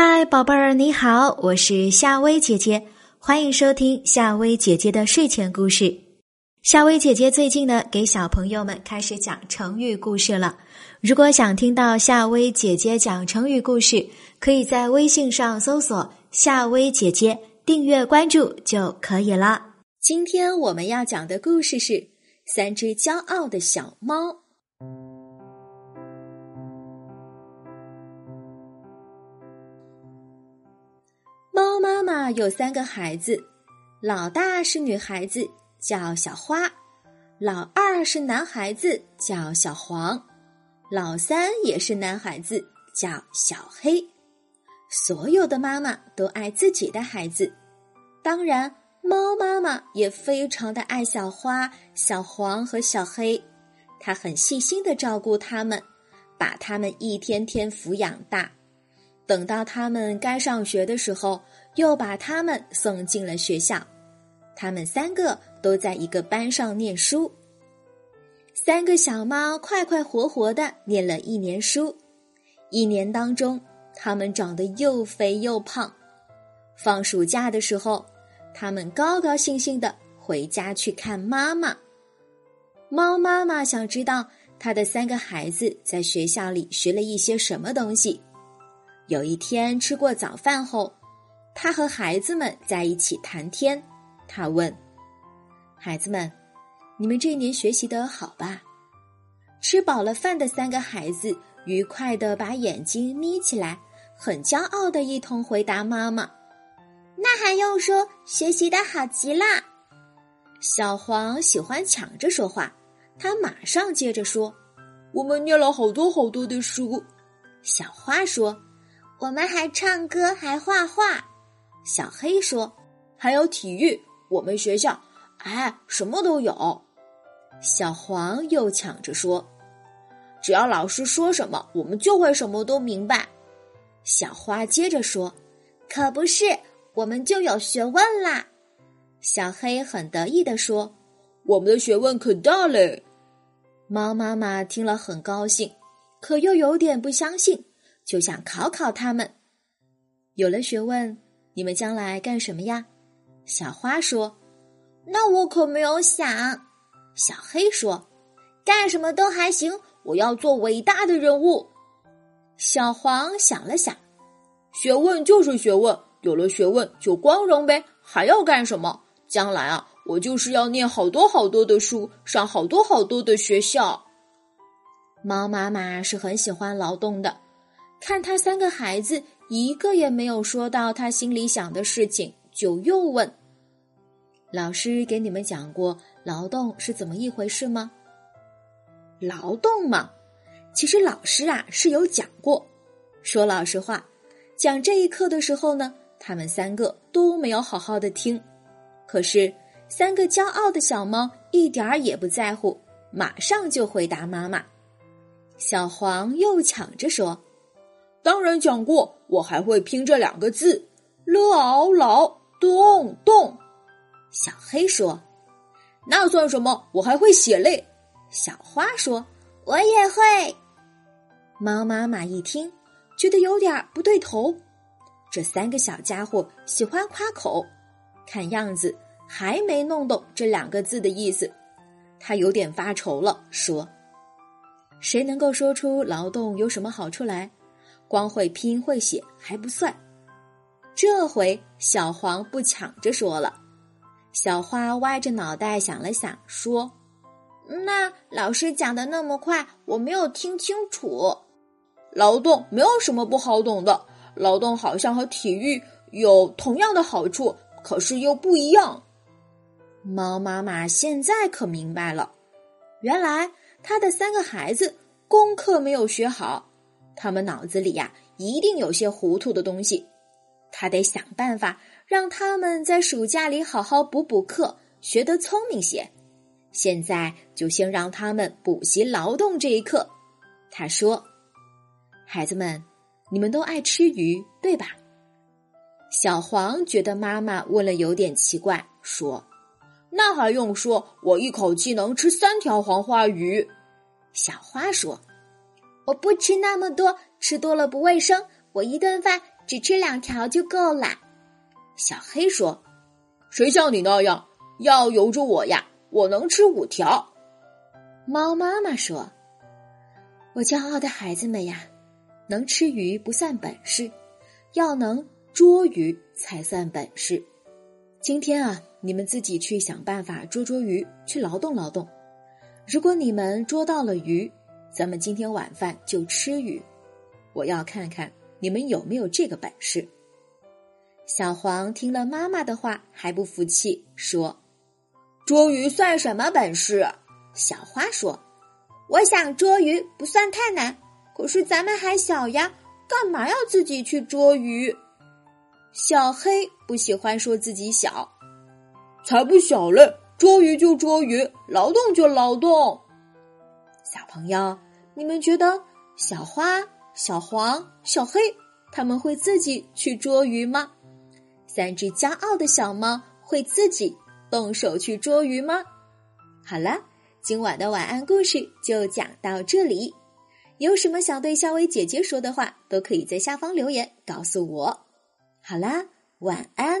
嗨，宝贝儿，你好，我是夏薇姐姐，欢迎收听夏薇姐姐的睡前故事。夏薇姐姐最近呢，给小朋友们开始讲成语故事了。如果想听到夏薇姐姐讲成语故事，可以在微信上搜索“夏薇姐姐”，订阅关注就可以了。今天我们要讲的故事是《三只骄傲的小猫》。有三个孩子，老大是女孩子，叫小花；老二是男孩子，叫小黄；老三也是男孩子，叫小黑。所有的妈妈都爱自己的孩子，当然，猫妈妈也非常的爱小花、小黄和小黑。她很细心的照顾它们，把它们一天天抚养大。等到他们该上学的时候，又把他们送进了学校。他们三个都在一个班上念书。三个小猫快快活活的念了一年书。一年当中，它们长得又肥又胖。放暑假的时候，它们高高兴兴的回家去看妈妈。猫妈妈想知道它的三个孩子在学校里学了一些什么东西。有一天吃过早饭后，他和孩子们在一起谈天。他问：“孩子们，你们这一年学习的好吧？”吃饱了饭的三个孩子愉快的把眼睛眯起来，很骄傲的一同回答妈妈：“那还用说，学习的好极了。”小黄喜欢抢着说话，他马上接着说：“我们念了好多好多的书。”小花说。我们还唱歌，还画画。小黑说：“还有体育，我们学校，哎，什么都有。”小黄又抢着说：“只要老师说什么，我们就会什么都明白。”小花接着说：“可不是，我们就有学问啦。”小黑很得意地说：“我们的学问可大嘞。”猫妈妈听了很高兴，可又有点不相信。就想考考他们，有了学问，你们将来干什么呀？小花说：“那我可没有想。”小黑说：“干什么都还行，我要做伟大的人物。”小黄想了想：“学问就是学问，有了学问就光荣呗，还要干什么？将来啊，我就是要念好多好多的书，上好多好多的学校。”猫妈妈是很喜欢劳动的。看他三个孩子一个也没有说到他心里想的事情，就又问：“老师给你们讲过劳动是怎么一回事吗？”劳动嘛，其实老师啊是有讲过。说老实话，讲这一课的时候呢，他们三个都没有好好的听。可是三个骄傲的小猫一点儿也不在乎，马上就回答妈妈。小黄又抢着说。当然讲过，我还会拼这两个字：l a 劳动动。小黑说：“那算什么？我还会写嘞。”小花说：“我也会。”猫妈妈一听，觉得有点不对头。这三个小家伙喜欢夸口，看样子还没弄懂这两个字的意思。他有点发愁了，说：“谁能够说出劳动有什么好处来？”光会拼会写还不算，这回小黄不抢着说了。小花歪着脑袋想了想，说：“那老师讲的那么快，我没有听清楚。劳动没有什么不好懂的，劳动好像和体育有同样的好处，可是又不一样。”猫妈妈现在可明白了，原来他的三个孩子功课没有学好。他们脑子里呀，一定有些糊涂的东西，他得想办法让他们在暑假里好好补补课，学得聪明些。现在就先让他们补习劳动这一课。他说：“孩子们，你们都爱吃鱼，对吧？”小黄觉得妈妈问了有点奇怪，说：“那还用说？我一口气能吃三条黄花鱼。”小花说。我不吃那么多，吃多了不卫生。我一顿饭只吃两条就够了。小黑说：“谁像你那样？要由着我呀，我能吃五条。”猫妈妈说：“我骄傲的孩子们呀，能吃鱼不算本事，要能捉鱼才算本事。今天啊，你们自己去想办法捉捉鱼，去劳动劳动。如果你们捉到了鱼，咱们今天晚饭就吃鱼。我要看看。”你们有没有这个本事？小黄听了妈妈的话，还不服气，说：“捉鱼算什么本事？”小花说：“我想捉鱼不算太难，可是咱们还小呀，干嘛要自己去捉鱼？”小黑不喜欢说自己小，才不小嘞！捉鱼就捉鱼，劳动就劳动。小朋友，你们觉得小花？小黄、小黑，他们会自己去捉鱼吗？三只骄傲的小猫会自己动手去捉鱼吗？好了，今晚的晚安故事就讲到这里。有什么想对小薇姐姐说的话，都可以在下方留言告诉我。好啦，晚安。